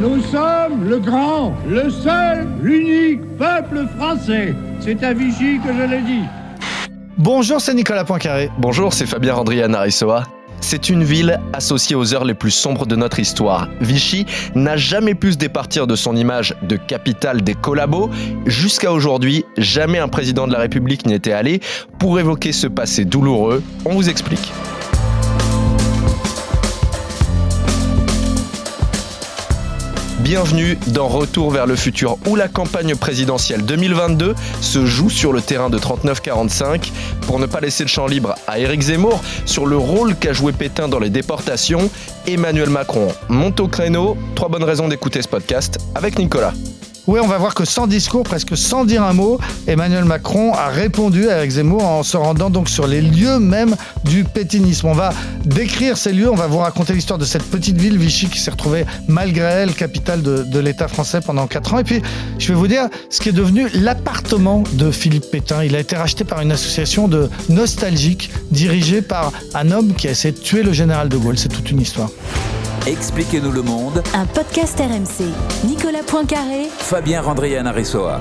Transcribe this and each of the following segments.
Nous sommes le grand, le seul, l'unique peuple français. C'est à Vichy que je l'ai dit. Bonjour, c'est Nicolas Poincaré. Bonjour, c'est Fabien Randrian Arissoa. C'est une ville associée aux heures les plus sombres de notre histoire. Vichy n'a jamais pu se départir de son image de capitale des collabos. Jusqu'à aujourd'hui, jamais un président de la République n'y était allé. Pour évoquer ce passé douloureux, on vous explique. Bienvenue dans Retour vers le futur où la campagne présidentielle 2022 se joue sur le terrain de 39-45 pour ne pas laisser le champ libre à Éric Zemmour sur le rôle qu'a joué Pétain dans les déportations. Emmanuel Macron monte au créneau. Trois bonnes raisons d'écouter ce podcast avec Nicolas. Oui, on va voir que sans discours, presque sans dire un mot, Emmanuel Macron a répondu à Eric Zemmour en se rendant donc sur les lieux même du pétinisme. On va décrire ces lieux, on va vous raconter l'histoire de cette petite ville, Vichy, qui s'est retrouvée malgré elle capitale de, de l'État français pendant 4 ans. Et puis, je vais vous dire ce qui est devenu l'appartement de Philippe Pétain. Il a été racheté par une association de nostalgiques dirigée par un homme qui a essayé de tuer le général de Gaulle. C'est toute une histoire. Expliquez-nous le monde. Un podcast RMC. Nicolas Poincaré. Fabien Randrian Aressoa.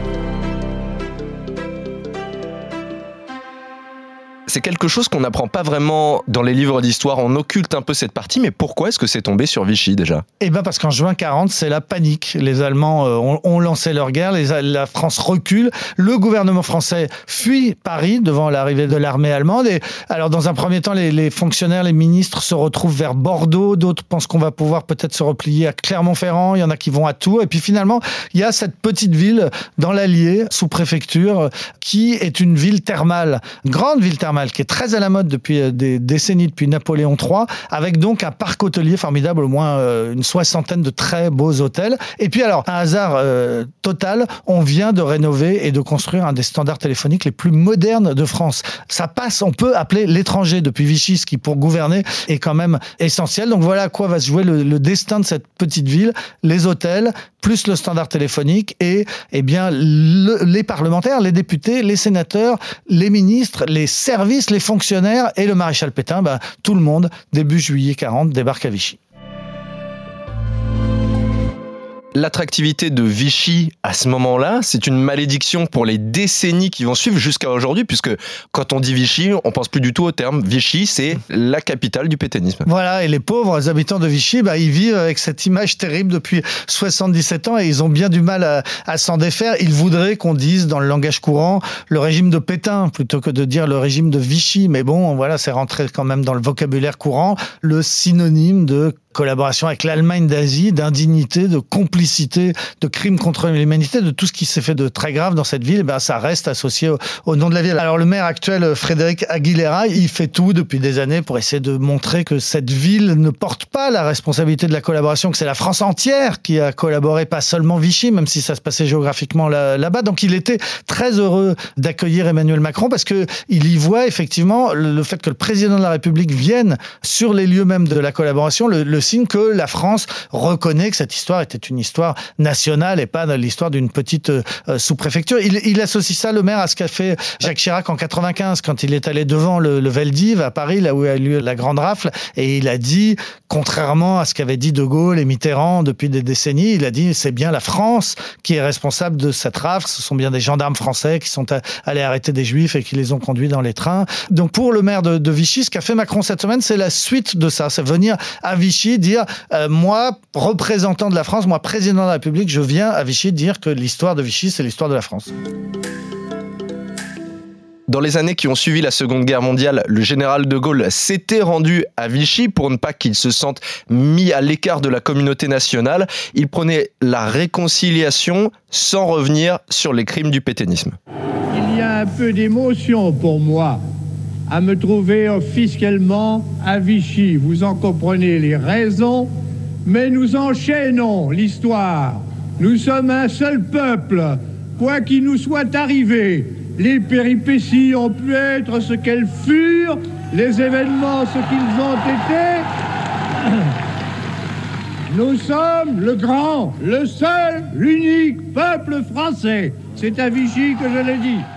C'est quelque chose qu'on n'apprend pas vraiment dans les livres d'histoire. On occulte un peu cette partie, mais pourquoi est-ce que c'est tombé sur Vichy déjà? Eh bien parce qu'en juin 40, c'est la panique. Les Allemands euh, ont, lancé leur guerre, la France recule, le gouvernement français fuit Paris devant l'arrivée de l'armée allemande. Et alors dans un premier temps, les, fonctionnaires, les ministres se retrouvent vers Bordeaux, d'autres pensent qu'on va pouvoir peut-être se replier à Clermont-Ferrand, il y en a qui vont à Tours. Et puis finalement, il y a cette petite ville dans l'Allier, sous préfecture, qui est une ville thermale, grande ville thermale qui est très à la mode depuis euh, des décennies, depuis Napoléon III, avec donc un parc hôtelier formidable, au moins euh, une soixantaine de très beaux hôtels. Et puis alors, un hasard euh, total, on vient de rénover et de construire un des standards téléphoniques les plus modernes de France. Ça passe, on peut appeler l'étranger depuis Vichy, ce qui pour gouverner est quand même essentiel. Donc voilà à quoi va se jouer le, destin de cette petite ville, les hôtels, plus le standard téléphonique et eh bien le, les parlementaires, les députés, les sénateurs, les ministres, les services, les fonctionnaires et le maréchal Pétain, bah, tout le monde, début juillet 40, débarque à Vichy. L'attractivité de Vichy à ce moment-là, c'est une malédiction pour les décennies qui vont suivre jusqu'à aujourd'hui, puisque quand on dit Vichy, on pense plus du tout au terme. Vichy, c'est la capitale du pétainisme. Voilà, et les pauvres habitants de Vichy, bah, ils vivent avec cette image terrible depuis 77 ans et ils ont bien du mal à, à s'en défaire. Ils voudraient qu'on dise dans le langage courant le régime de Pétain plutôt que de dire le régime de Vichy. Mais bon, voilà, c'est rentré quand même dans le vocabulaire courant, le synonyme de collaboration avec l'Allemagne d'Asie, d'indignité, de complicité, de crimes contre l'humanité, de tout ce qui s'est fait de très grave dans cette ville, ben ça reste associé au, nom de la ville. Alors le maire actuel, Frédéric Aguilera, il fait tout depuis des années pour essayer de montrer que cette ville ne porte pas la responsabilité de la collaboration, que c'est la France entière qui a collaboré, pas seulement Vichy, même si ça se passait géographiquement là-bas. Donc il était très heureux d'accueillir Emmanuel Macron parce que il y voit effectivement le fait que le président de la République vienne sur les lieux même de la collaboration, le signe que la France reconnaît que cette histoire était une histoire nationale et pas l'histoire d'une petite euh, sous-préfecture. Il, associe ça, le maire, à ce qu'a fait Jacques Chirac en 95 quand il est allé devant le, le Veldiv à Paris, là où a eu lieu la grande rafle, et il a dit, contrairement à ce qu'avait dit De Gaulle et Mitterrand depuis des décennies, il a dit c'est bien la France qui est responsable de cette rafle, ce sont bien des gendarmes français qui sont allés arrêter des juifs et qui les ont conduits dans les trains. Donc pour le maire de Vichy, ce qu'a fait Macron cette semaine, c'est la suite de ça, c'est venir à Vichy dire euh, moi, représentant de la France, moi, président de la République, je viens à Vichy dire que l'histoire de Vichy, c'est l'histoire de la France. Dans les années qui ont suivi la Seconde Guerre mondiale, le général de Gaulle s'était rendu à Vichy pour ne pas qu'il se sente mis à l'écart de la communauté nationale. Il prenait la réconciliation sans revenir sur les crimes du pétainisme. Il y a un peu d'émotion pour moi à me trouver officiellement à Vichy. Vous en comprenez les raisons, mais nous enchaînons l'histoire. Nous sommes un seul peuple, quoi qu'il nous soit arrivé. Les péripéties ont pu être ce qu'elles furent, les événements ce qu'ils ont été. Nous sommes le grand, le seul, l'unique peuple français. C'est à Vichy que je l'ai dit.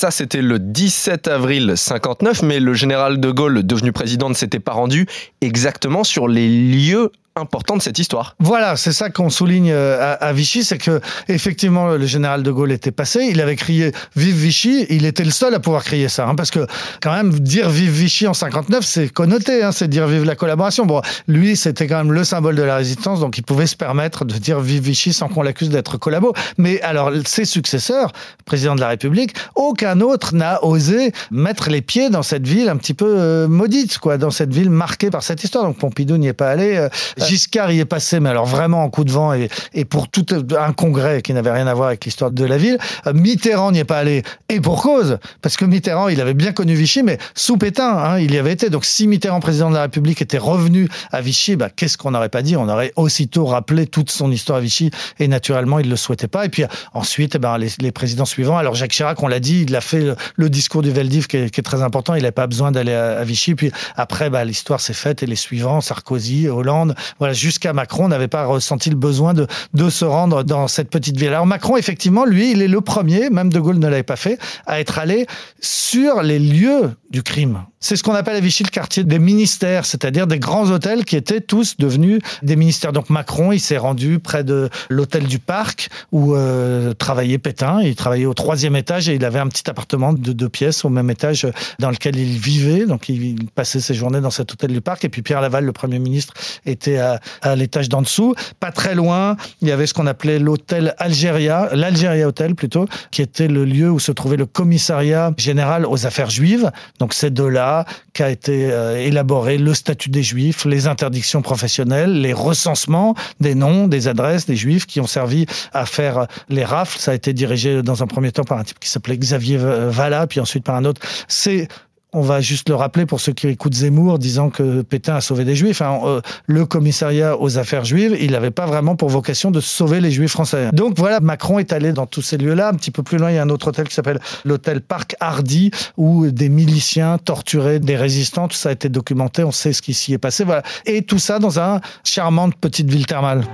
Ça, c'était le 17 avril 59, mais le général de Gaulle, devenu président, ne s'était pas rendu exactement sur les lieux important de cette histoire. Voilà, c'est ça qu'on souligne euh, à, Vichy, c'est que effectivement le général de Gaulle était passé, il avait crié Vive Vichy, il était le seul à pouvoir crier ça, hein, parce que quand même dire Vive Vichy en 59, c'est connoté, hein, c'est dire Vive la collaboration. Bon, lui, c'était quand même le symbole de la résistance, donc il pouvait se permettre de dire Vive Vichy sans qu'on l'accuse d'être collabo. Mais alors, ses successeurs, président de la République, aucun autre n'a osé mettre les pieds dans cette ville un petit peu euh, maudite, quoi, dans cette ville marquée par cette histoire. Donc Pompidou n'y est pas allé. Euh, Giscard y est passé, mais alors vraiment en coup de vent et, et pour tout un congrès qui n'avait rien à voir avec l'histoire de la ville. Euh, Mitterrand n'y est pas allé, et pour cause, parce que Mitterrand, il avait bien connu Vichy, mais sous Pétain, hein, il y avait été. Donc si Mitterrand, président de la République, était revenu à Vichy, bah, qu'est-ce qu'on n'aurait pas dit? On aurait aussitôt rappelé toute son histoire à Vichy, et naturellement, il ne le souhaitait pas. Et puis ensuite, eh ben, les, les, présidents suivants, alors Jacques Chirac, on l'a dit, il fait le, discours du Veldiv qui est, qui est très important, il n'avait pas besoin d'aller à, à, Vichy. Puis après, bah, l'histoire s'est faite, et les suivants, Sarkozy, Hollande, voilà, jusqu'à Macron n'avait pas ressenti le besoin de, de se rendre dans cette petite ville. Alors Macron, effectivement, lui, il est le premier, même De Gaulle ne l'avait pas fait, à être allé sur les lieux du crime. C'est ce qu'on appelle à Vichy le quartier des ministères, c'est-à-dire des grands hôtels qui étaient tous devenus des ministères. Donc Macron, il s'est rendu près de l'hôtel du Parc où euh, travaillait Pétain. Il travaillait au troisième étage et il avait un petit appartement de deux pièces au même étage dans lequel il vivait. Donc il passait ses journées dans cet hôtel du Parc. Et puis Pierre Laval, le Premier ministre, était à, l'étage d'en dessous. Pas très loin, il y avait ce qu'on appelait l'hôtel Algéria, l'Algéria Hotel plutôt, qui était le lieu où se trouvait le commissariat général aux affaires juives. Donc c'est de là qu'a été euh, élaboré le statut des juifs, les interdictions professionnelles, les recensements des noms, des adresses des juifs qui ont servi à faire les rafles. Ça a été dirigé dans un premier temps par un type qui s'appelait Xavier Valla, puis ensuite par un autre. C'est on va juste le rappeler pour ceux qui écoutent Zemmour disant que Pétain a sauvé des juifs. Hein, euh, le commissariat aux affaires juives, il n'avait pas vraiment pour vocation de sauver les juifs français. Donc voilà, Macron est allé dans tous ces lieux-là. Un petit peu plus loin, il y a un autre hôtel qui s'appelle l'hôtel Parc Hardy, où des miliciens torturaient des résistants. Tout ça a été documenté, on sait ce qui s'y est passé. Voilà. Et tout ça dans un charmante petite ville thermale.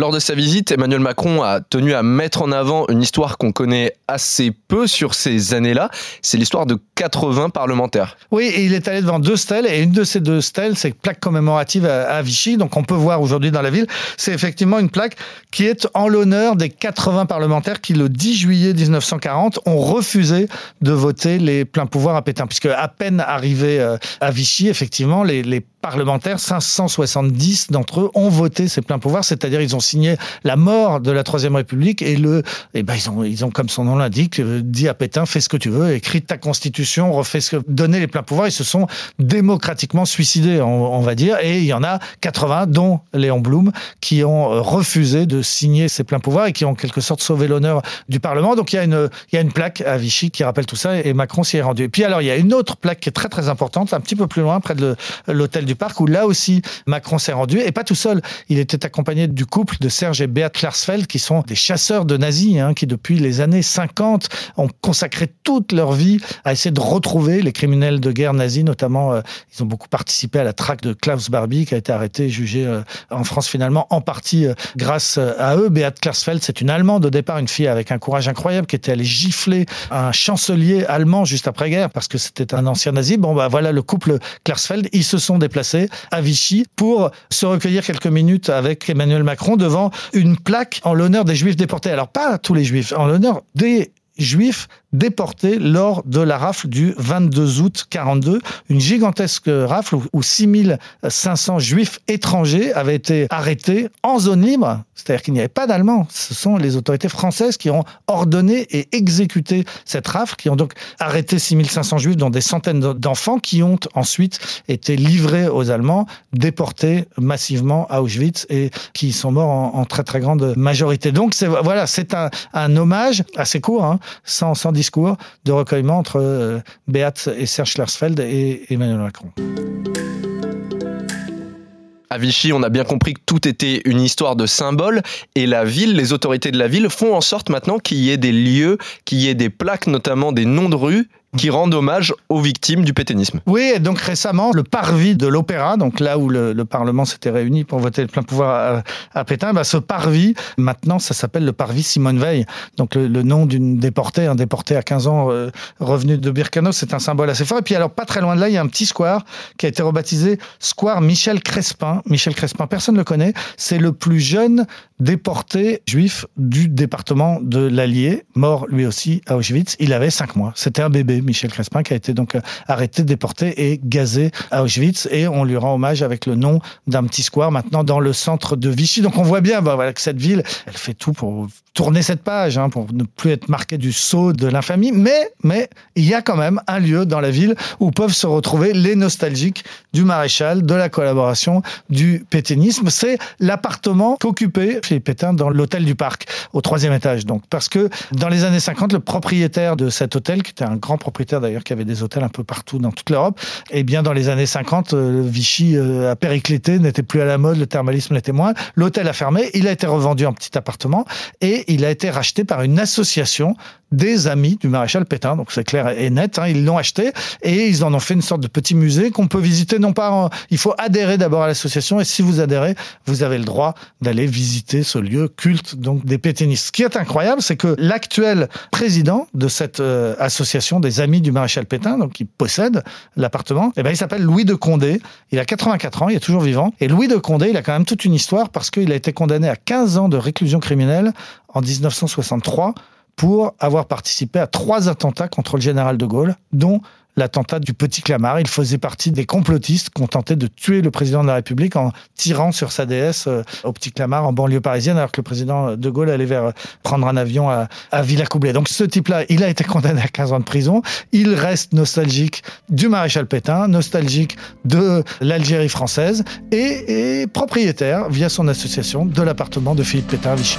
Lors de sa visite, Emmanuel Macron a tenu à mettre en avant une histoire qu'on connaît assez peu sur ces années-là. C'est l'histoire de 80 parlementaires. Oui, et il est allé devant deux stèles, et une de ces deux stèles, c'est une plaque commémorative à Vichy. Donc on peut voir aujourd'hui dans la ville, c'est effectivement une plaque qui est en l'honneur des 80 parlementaires qui, le 10 juillet 1940, ont refusé de voter les pleins pouvoirs à Pétain. Puisque à peine arrivés euh, à Vichy, effectivement, les, parlementaires, 570 d'entre eux ont voté ces pleins pouvoirs, c'est-à-dire ils ont signé la mort de la Troisième République et le, eh ben ils ont, ils ont comme son nom l'indique, euh, dit à Pétain fais ce que tu veux, écris ta constitution, refais ce que, donner les pleins pouvoirs. Ils se sont démocratiquement suicidés, on, on, va dire, et il y en a 80, dont Léon Blum, qui ont euh, refusé de signer ces pleins pouvoirs et qui ont en quelque sorte sauvé l'honneur du Parlement. Donc il y a une, il y a une plaque à Vichy qui rappelle tout ça et Macron s'y est rendu. Et puis alors il y a une autre plaque qui est très très importante, un petit peu plus loin, près de l'hôtel du Parc, où là aussi Macron s'est rendu et pas tout seul. Il était accompagné du couple de Serge et Beat Klarsfeld, qui sont des chasseurs de nazis, hein, qui depuis les années 50 ont consacré toute leur vie à essayer de retrouver les criminels de guerre nazis, notamment euh, ils ont beaucoup participé à la traque de Klaus Barbie, qui a été arrêté et jugé euh, en France finalement, en partie euh, grâce à eux. Beat Klarsfeld, c'est une Allemande au départ, une fille avec un courage incroyable, qui était allée gifler un chancelier allemand juste après-guerre, parce que c'était un ancien nazi. Bon, bah voilà, le couple Klarsfeld, ils se sont déplacés à Vichy pour se recueillir quelques minutes avec Emmanuel Macron une plaque en l'honneur des juifs déportés. Alors pas tous les juifs, en l'honneur des juifs déportés lors de la rafle du 22 août 42, une gigantesque rafle où 6500 juifs étrangers avaient été arrêtés en zone libre, c'est-à-dire qu'il n'y avait pas d'Allemands. Ce sont les autorités françaises qui ont ordonné et exécuté cette rafle, qui ont donc arrêté 6500 juifs, dont des centaines d'enfants, qui ont ensuite été livrés aux Allemands, déportés massivement à Auschwitz et qui sont morts en, très très grande majorité. Donc voilà, c'est un, un, hommage assez court, hein, sans, sans discours de recueillement entre euh, Beat et Serge Schlersfeld et Emmanuel Macron. À Vichy, on a bien compris que tout était une histoire de symboles et la ville, les autorités de la ville font en sorte maintenant qu'il y ait des lieux, qu'il y ait des plaques, notamment des noms de rues qui rendent hommage aux victimes du pétainisme. Oui, et donc récemment, le parvis de l'Opéra, donc là où le, le Parlement s'était réuni pour voter le plein pouvoir à, Pétain, bah, ce parvis, maintenant, ça s'appelle le parvis Simone Veil. Donc le, nom d'une déportée, un déporté à 15 ans euh, revenu de Birkenau, c'est un symbole assez fort. Et puis alors, pas très loin de là, il y a un petit square qui a été rebaptisé Square Michel Crespin. Michel Crespin, personne ne le connaît. C'est le plus jeune déporté juif du département de l'Allier, mort lui aussi à Auschwitz. Il avait 5 mois. C'était un bébé, Michel Crespin, qui a été donc euh, arrêté, déporté et gazé à Auschwitz. Et on lui rend hommage avec le nom d'un petit square maintenant dans le centre de Vichy. Donc on voit bien bah, voilà, que cette ville, elle fait tout pour tourner cette page, hein, pour ne plus être marqué du sceau de l'infamie. Mais, mais il y a quand même un lieu dans la ville où peuvent se retrouver les nostalgiques du maréchal, de la collaboration, du pétainisme. C'est l'appartement qu'occupait Philippe Pétain dans l'hôtel du Parc, au troisième étage. Donc, parce que dans les années 50, le propriétaire de cet hôtel, qui était un grand propriétaire d'ailleurs, qui avait des hôtels un peu partout dans toute l'Europe, eh bien, dans les années 50, euh, Vichy euh, a périclité, n'était plus à la mode, le thermalisme l'était moins. L'hôtel a fermé, il a été revendu en petit appartement et il a été racheté par une association des amis du maréchal Pétain. Donc c'est clair et net. Hein, ils l'ont acheté et ils en ont fait une sorte de petit musée qu'on peut visiter. Non pas, en- il faut adhérer d'abord à l'association et si vous adhérez, vous avez le droit d'aller visiter ce lieu culte donc des pétainistes. Ce qui est incroyable, c'est que l'actuel président de cette euh, association des amis du maréchal Pétain, donc qui possède l'appartement, eh ben il s'appelle Louis de Condé. Il a 84 ans, il est toujours vivant. Et Louis de Condé, il a quand même toute une histoire parce qu'il a été condamné à 15 ans de réclusion criminelle en 1963 pour avoir participé à trois attentats contre le général de Gaulle, dont l'attentat du Petit Clamart. Il faisait partie des complotistes qui ont tenté de tuer le président de la République en tirant sur sa déesse euh, au Petit Clamart en banlieue parisienne, alors que le président de Gaulle allait vers euh, prendre un avion à, à Villacoublay. Donc ce type-là, il a été condamné à 15 ans de prison. Il reste nostalgique du maréchal Pétain, nostalgique de l'Algérie française et, et propriétaire, via son association, de l'appartement de Philippe Pétain à Vichy.